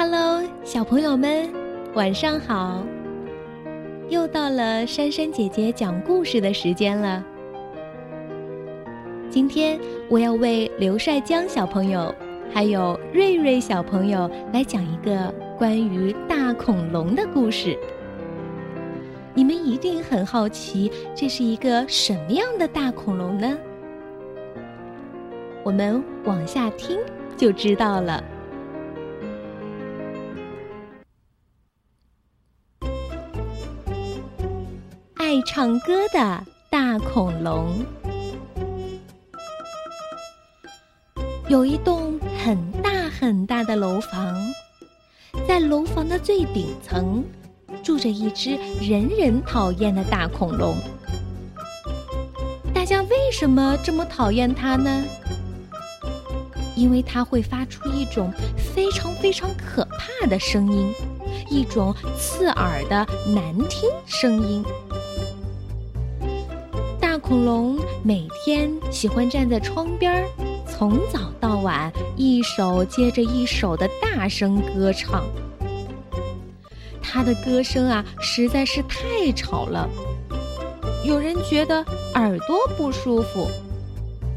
Hello，小朋友们，晚上好！又到了珊珊姐姐讲故事的时间了。今天我要为刘帅江小朋友还有瑞瑞小朋友来讲一个关于大恐龙的故事。你们一定很好奇，这是一个什么样的大恐龙呢？我们往下听就知道了。爱唱歌的大恐龙，有一栋很大很大的楼房，在楼房的最顶层住着一只人人讨厌的大恐龙。大家为什么这么讨厌它呢？因为它会发出一种非常非常可怕的声音，一种刺耳的难听声音。恐龙每天喜欢站在窗边，从早到晚，一首接着一首的大声歌唱。它的歌声啊，实在是太吵了，有人觉得耳朵不舒服。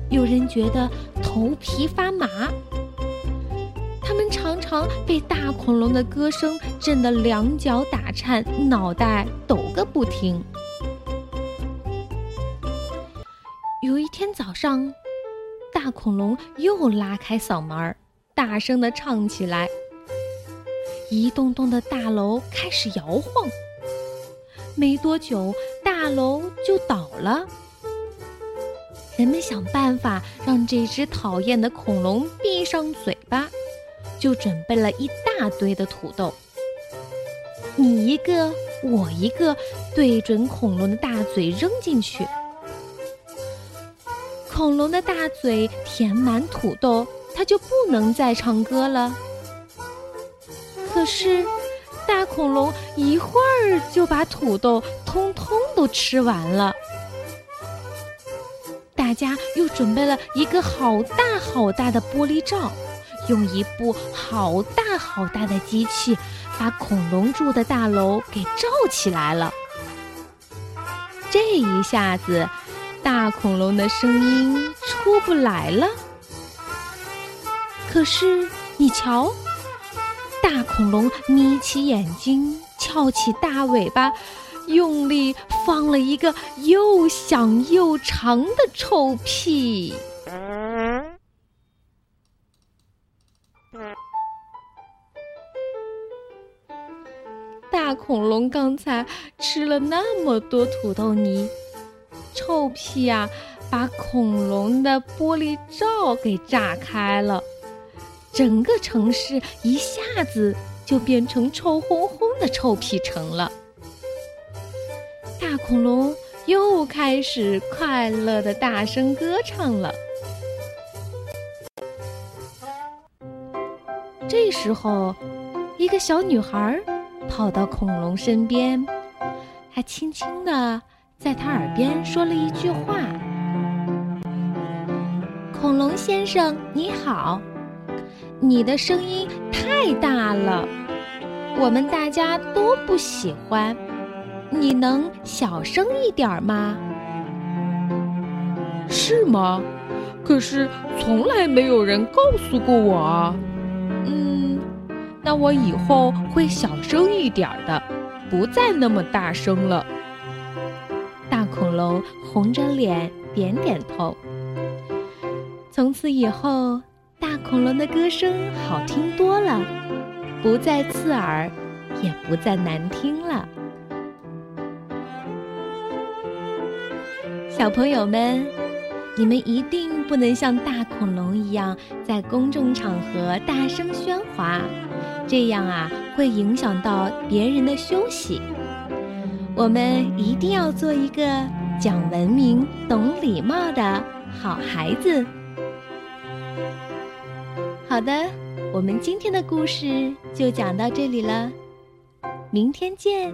有人觉得头皮发麻，他们常常被大恐龙的歌声震得两脚打颤，脑袋抖个不停。早上，大恐龙又拉开嗓门儿，大声的唱起来。一栋栋的大楼开始摇晃，没多久，大楼就倒了。人们想办法让这只讨厌的恐龙闭上嘴巴，就准备了一大堆的土豆。你一个，我一个，对准恐龙的大嘴扔进去。恐龙的大嘴填满土豆，它就不能再唱歌了。可是，大恐龙一会儿就把土豆通通都吃完了。大家又准备了一个好大好大的玻璃罩，用一部好大好大的机器把恐龙住的大楼给罩起来了。这一下子，大恐龙的声音出不来了。可是你瞧，大恐龙眯起眼睛，翘起大尾巴。用力放了一个又响又长的臭屁。大恐龙刚才吃了那么多土豆泥，臭屁呀，把恐龙的玻璃罩给炸开了，整个城市一下子就变成臭烘烘的臭屁城了。大恐龙又开始快乐的大声歌唱了。这时候，一个小女孩跑到恐龙身边，她轻轻的在他耳边说了一句话：“恐龙先生，你好，你的声音太大了，我们大家都不喜欢。”你能小声一点吗？是吗？可是从来没有人告诉过我啊。嗯，那我以后会小声一点的，不再那么大声了。大恐龙红着脸点点头。从此以后，大恐龙的歌声好听多了，不再刺耳，也不再难听了。小朋友们，你们一定不能像大恐龙一样在公众场合大声喧哗，这样啊会影响到别人的休息。我们一定要做一个讲文明、懂礼貌的好孩子。好的，我们今天的故事就讲到这里了，明天见。